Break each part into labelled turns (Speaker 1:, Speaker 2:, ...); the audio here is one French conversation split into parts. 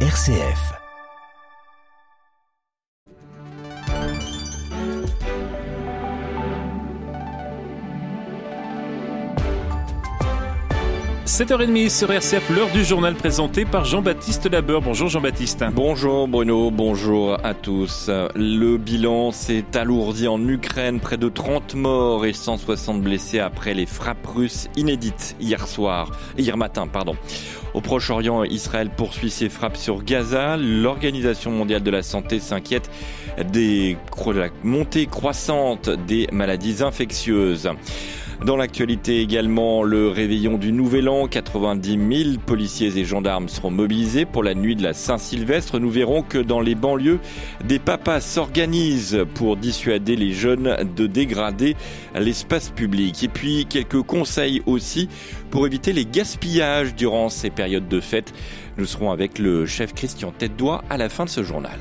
Speaker 1: RCF. « 7h30 sur RCF, l'heure du journal présenté par Jean-Baptiste Labeur. Bonjour Jean-Baptiste.
Speaker 2: Bonjour Bruno, bonjour à tous. Le bilan s'est alourdi en Ukraine, près de 30 morts et 160 blessés après les frappes russes inédites hier soir, hier matin, pardon. Au Proche-Orient, Israël poursuit ses frappes sur Gaza. L'Organisation mondiale de la santé s'inquiète des la montée croissante des maladies infectieuses. Dans l'actualité également, le réveillon du Nouvel An, 90 000 policiers et gendarmes seront mobilisés pour la nuit de la Saint-Sylvestre. Nous verrons que dans les banlieues, des papas s'organisent pour dissuader les jeunes de dégrader l'espace public. Et puis quelques conseils aussi pour éviter les gaspillages durant ces périodes de fête. Nous serons avec le chef Christian tête à la fin de ce journal.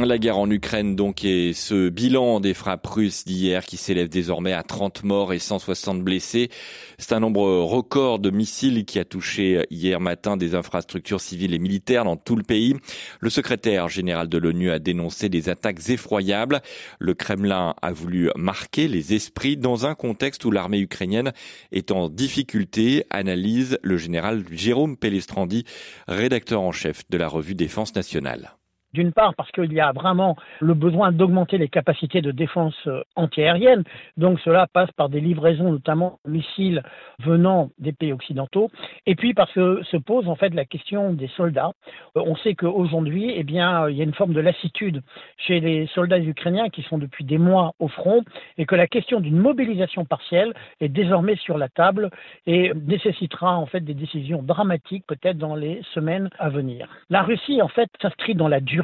Speaker 2: La guerre en Ukraine donc et ce bilan des frappes russes d'hier qui s'élève désormais à 30 morts et 160 blessés. C'est un nombre record de missiles qui a touché hier matin des infrastructures civiles et militaires dans tout le pays. Le secrétaire général de l'ONU a dénoncé des attaques effroyables. Le Kremlin a voulu marquer les esprits dans un contexte où l'armée ukrainienne est en difficulté, analyse le général Jérôme Pellestrandi, rédacteur en chef de la revue Défense nationale.
Speaker 3: D'une part parce qu'il y a vraiment le besoin d'augmenter les capacités de défense euh, antiaérienne, donc cela passe par des livraisons notamment missiles venant des pays occidentaux, et puis parce que se pose en fait la question des soldats. Euh, on sait qu'aujourd'hui, eh bien, il y a une forme de lassitude chez les soldats ukrainiens qui sont depuis des mois au front, et que la question d'une mobilisation partielle est désormais sur la table et nécessitera en fait des décisions dramatiques peut-être dans les semaines à venir. La Russie en fait s'inscrit dans la durée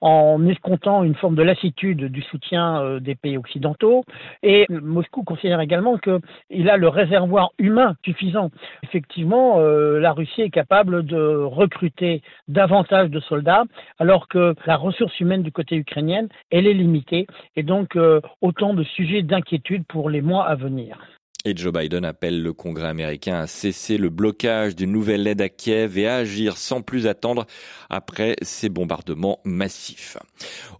Speaker 3: en escomptant une forme de lassitude du soutien euh, des pays occidentaux. Et Moscou considère également qu'il a le réservoir humain suffisant. Effectivement, euh, la Russie est capable de recruter davantage de soldats, alors que la ressource humaine du côté ukrainien, elle est limitée. Et donc, euh, autant de sujets d'inquiétude pour les mois à venir.
Speaker 2: Et Joe Biden appelle le Congrès américain à cesser le blocage d'une nouvelle aide à Kiev et à agir sans plus attendre après ces bombardements massifs.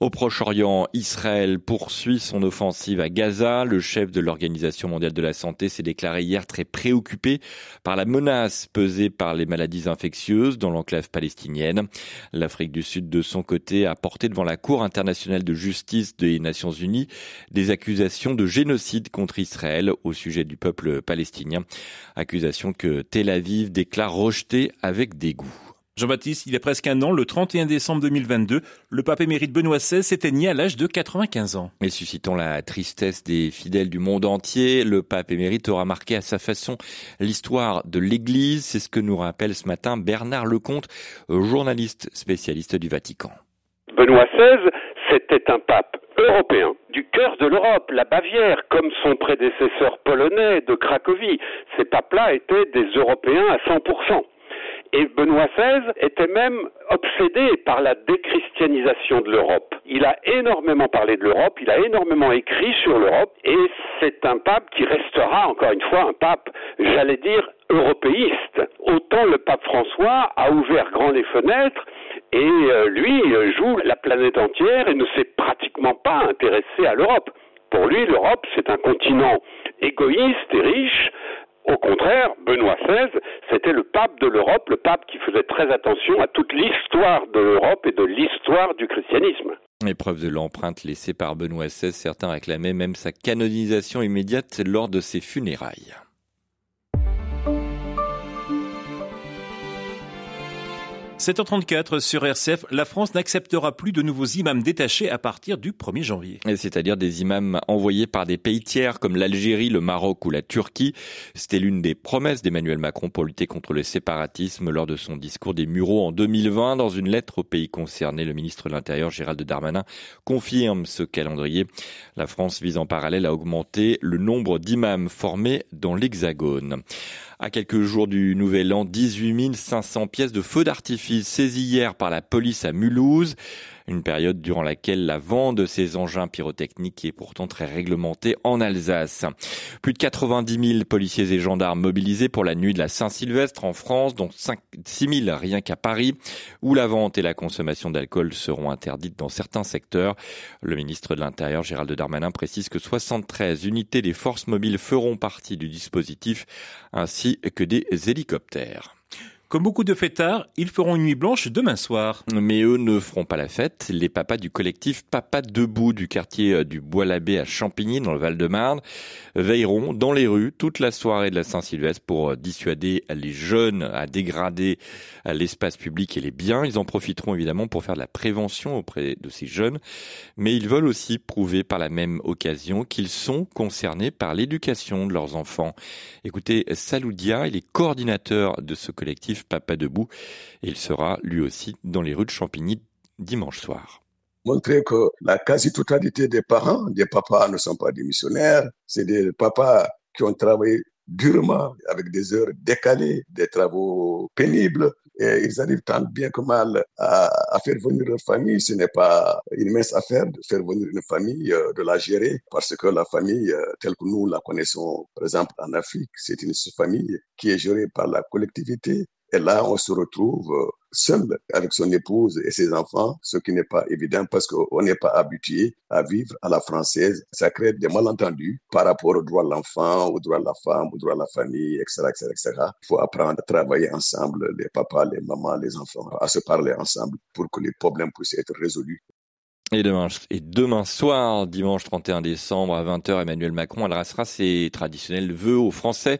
Speaker 2: Au Proche-Orient, Israël poursuit son offensive à Gaza. Le chef de l'Organisation mondiale de la santé s'est déclaré hier très préoccupé par la menace pesée par les maladies infectieuses dans l'enclave palestinienne. L'Afrique du Sud, de son côté, a porté devant la Cour internationale de justice des Nations unies des accusations de génocide contre Israël au sujet du peuple palestinien. Accusation que Tel Aviv déclare rejetée avec dégoût.
Speaker 1: Jean-Baptiste, il y a presque un an, le 31 décembre 2022, le pape émérite Benoît XVI s'éteignait à l'âge de 95 ans.
Speaker 2: Mais suscitant la tristesse des fidèles du monde entier, le pape émérite aura marqué à sa façon l'histoire de l'Église. C'est ce que nous rappelle ce matin Bernard Lecomte, journaliste spécialiste du Vatican.
Speaker 4: Benoît XVI, c'était un pape européen du cœur de l'Europe, la Bavière, comme son prédécesseur polonais de Cracovie. Ces papes-là étaient des Européens à 100%. Et Benoît XVI était même obsédé par la déchristianisation de l'Europe. Il a énormément parlé de l'Europe, il a énormément écrit sur l'Europe, et c'est un pape qui restera, encore une fois, un pape, j'allais dire, européiste. Autant le pape François a ouvert grand les fenêtres, et euh, lui joue la planète entière et ne s'est pratiquement pas intéressé à l'Europe. Pour lui, l'Europe, c'est un continent égoïste et riche. Au contraire, Benoît XVI, c'était le pape de l'Europe, le pape qui faisait très attention à toute l'histoire de l'Europe et de l'histoire du christianisme.
Speaker 2: Épreuve de l'empreinte laissée par Benoît XVI, certains réclamaient même sa canonisation immédiate lors de ses funérailles.
Speaker 1: 7h34 sur RCF, la France n'acceptera plus de nouveaux imams détachés à partir du 1er janvier.
Speaker 2: C'est-à-dire des imams envoyés par des pays tiers comme l'Algérie, le Maroc ou la Turquie. C'était l'une des promesses d'Emmanuel Macron pour lutter contre le séparatisme lors de son discours des Mureaux en 2020. Dans une lettre aux pays concernés, le ministre de l'Intérieur Gérald Darmanin confirme ce calendrier. La France vise en parallèle à augmenter le nombre d'imams formés dans l'Hexagone. À quelques jours du Nouvel An, 18 500 pièces de feux d'artifice saisies hier par la police à Mulhouse. Une période durant laquelle la vente de ces engins pyrotechniques est pourtant très réglementée en Alsace. Plus de 90 000 policiers et gendarmes mobilisés pour la nuit de la Saint-Sylvestre en France, dont 5, 6 000 rien qu'à Paris, où la vente et la consommation d'alcool seront interdites dans certains secteurs. Le ministre de l'Intérieur, Gérald Darmanin, précise que 73 unités des forces mobiles feront partie du dispositif, ainsi que des hélicoptères.
Speaker 1: Comme beaucoup de fêtards, ils feront une nuit blanche demain soir.
Speaker 2: Mais eux ne feront pas la fête. Les papas du collectif Papa Debout du quartier euh, du Bois-l'Abbé à Champigny dans le Val-de-Marne veilleront dans les rues toute la soirée de la Saint-Sylvestre pour euh, dissuader les jeunes à dégrader euh, l'espace public et les biens. Ils en profiteront évidemment pour faire de la prévention auprès de ces jeunes. Mais ils veulent aussi prouver par la même occasion qu'ils sont concernés par l'éducation de leurs enfants. Écoutez, Saloudia, il est coordinateur de ce collectif Papa Debout. Et il sera lui aussi dans les rues de Champigny dimanche soir.
Speaker 5: Montrer que la quasi-totalité des parents, des papas ne sont pas des missionnaires, c'est des papas qui ont travaillé durement, avec des heures décalées, des travaux pénibles. Et ils arrivent tant bien que mal à, faire venir leur famille. Ce n'est pas une mince affaire de faire venir une famille, euh, de la gérer, parce que la famille, euh, telle que nous la connaissons, par exemple en Afrique, c'est une famille qui est gérée par la collectivité et là, on se retrouve euh, seul avec son épouse et ses enfants, ce qui n'est pas évident parce qu'on n'est pas habitué à vivre à la française. Ça crée des malentendus par rapport aux droits de l'enfant, aux droits de la femme, aux droits de la famille, etc., etc., etc. Il faut apprendre à travailler ensemble, les papas, les mamans, les enfants, à se parler ensemble pour que les problèmes puissent être résolus.
Speaker 2: Et demain, et demain soir, dimanche 31 décembre à 20h, Emmanuel Macron adressera ses traditionnels vœux aux Français.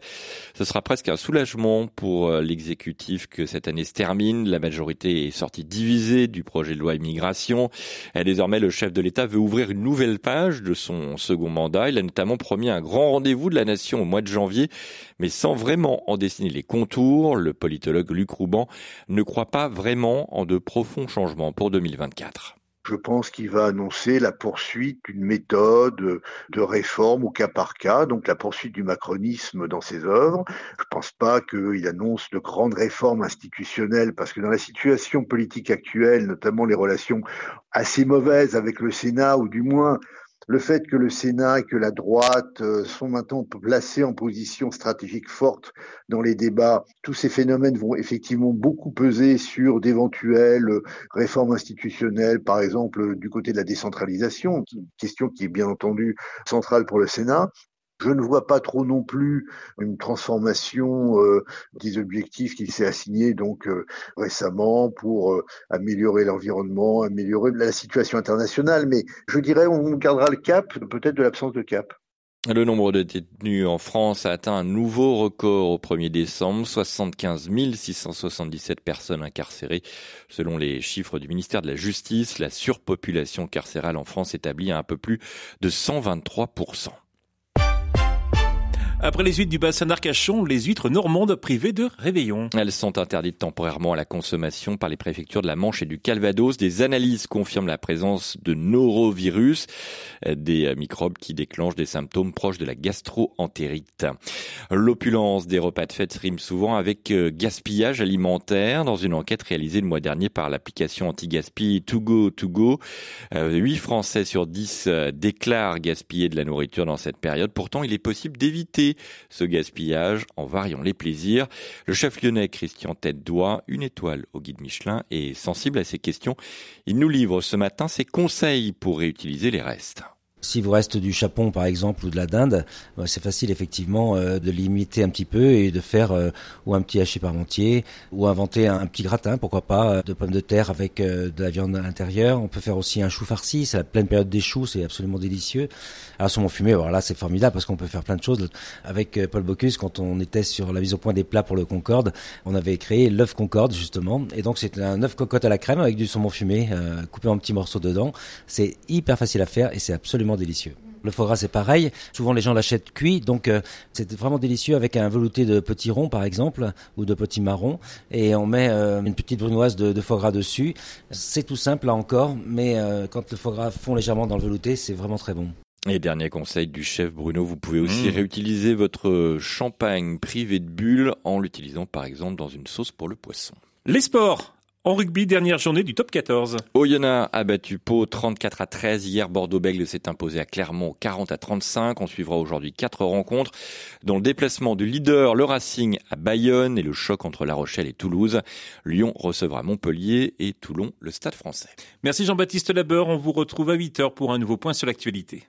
Speaker 2: Ce sera presque un soulagement pour euh, l'exécutif que cette année se termine. La majorité est sortie divisée du projet de loi immigration. Et désormais, le chef de l'État veut ouvrir une nouvelle page de son second mandat. Il a notamment promis un grand rendez-vous de la nation au mois de janvier, mais sans vraiment en dessiner les contours. Le politologue Luc Rouban ne croit pas vraiment en de profonds changements pour 2024.
Speaker 6: Je pense qu'il va annoncer la poursuite d'une méthode de réforme au cas par cas, donc la poursuite du macronisme dans ses œuvres. Je ne pense pas qu'il annonce de grandes réformes institutionnelles, parce que dans la situation politique actuelle, notamment les relations assez mauvaises avec le Sénat, ou du moins le fait que le Sénat et que la droite euh, sont maintenant placés en position stratégique forte dans les débats, tous ces phénomènes vont effectivement beaucoup peser sur d'éventuelles réformes institutionnelles, par exemple du côté de la décentralisation, question qui est bien entendu centrale pour le Sénat. Je ne vois pas trop non plus une transformation euh, des objectifs qu'il s'est assignés donc euh, récemment pour euh, améliorer l'environnement, améliorer la situation internationale. Mais je dirais on gardera le cap, peut-être de l'absence de cap.
Speaker 2: Le nombre de détenus en France a atteint un nouveau record au 1er décembre, 75 677 personnes incarcérées. Selon les chiffres du ministère de la Justice, la surpopulation carcérale en France établit à un peu plus de 123
Speaker 1: après les huîtres du bassin d'Arcachon, les huîtres normandes privées de réveillon.
Speaker 2: Elles sont interdites temporairement à la consommation par les préfectures de la Manche et du Calvados. Des analyses confirment la présence de norovirus, des microbes qui déclenchent des symptômes proches de la gastro-entérite. L'opulence des repas de fête rime souvent avec euh, gaspillage alimentaire. Dans une enquête réalisée le mois dernier par l'application anti-gaspi To Go To Go, 8 euh, Français sur 10 euh, déclarent gaspiller de la nourriture dans cette période. Pourtant, il est possible d'éviter ce gaspillage en variant les plaisirs. Le chef lyonnais Christian Tête une étoile au guide Michelin et sensible à ces questions. Il nous livre ce matin ses conseils pour réutiliser les restes.
Speaker 7: Si vous reste du chapon par exemple ou de la dinde, euh, c'est facile effectivement euh, de limiter un petit peu et de faire euh, ou un petit hachis parmentier ou inventer un, petit gratin, pourquoi pas, de pommes de terre avec de la viande à l'intérieur. On peut faire aussi un chou farci, c'est la pleine période des choux, c'est absolument délicieux. Alors sur mon fumé, voilà, c'est formidable parce qu'on peut faire plein de choses. Avec Paul Bocuse, quand on était sur la mise au point des plats pour le Concorde, on avait créé l'œuf Concorde justement, et donc c'est un œuf cocotte à la crème avec du saumon fumé coupé en petits morceaux dedans. C'est hyper facile à faire et c'est absolument délicieux. Le foie gras c'est pareil. Souvent les gens l'achètent cuit, donc euh, c'est vraiment délicieux avec un velouté de petits ronds par exemple ou de petits marrons, et on met euh, une petite brunoise de, foie gras dessus. C'est tout simple là encore, mais euh, quand le foie gras fond légèrement dans le velouté, c'est vraiment très bon.
Speaker 2: Et dernier conseil du chef Bruno, vous pouvez aussi mmh. réutiliser votre champagne privé de bulles en l'utilisant par exemple dans une sauce pour le poisson.
Speaker 1: Les sports En rugby, dernière journée du top 14.
Speaker 2: Oyonnax a battu Pau 34 à 13. Hier, Bordeaux-Bègles s'est imposé à Clermont 40 à 35. On suivra aujourd'hui quatre rencontres, dont le déplacement du leader, le Racing, à Bayonne et le choc entre La Rochelle et Toulouse. Lyon recevra Montpellier et Toulon le Stade français.
Speaker 1: Merci Jean-Baptiste Labeur. On vous retrouve à 8h pour un nouveau point sur l'actualité.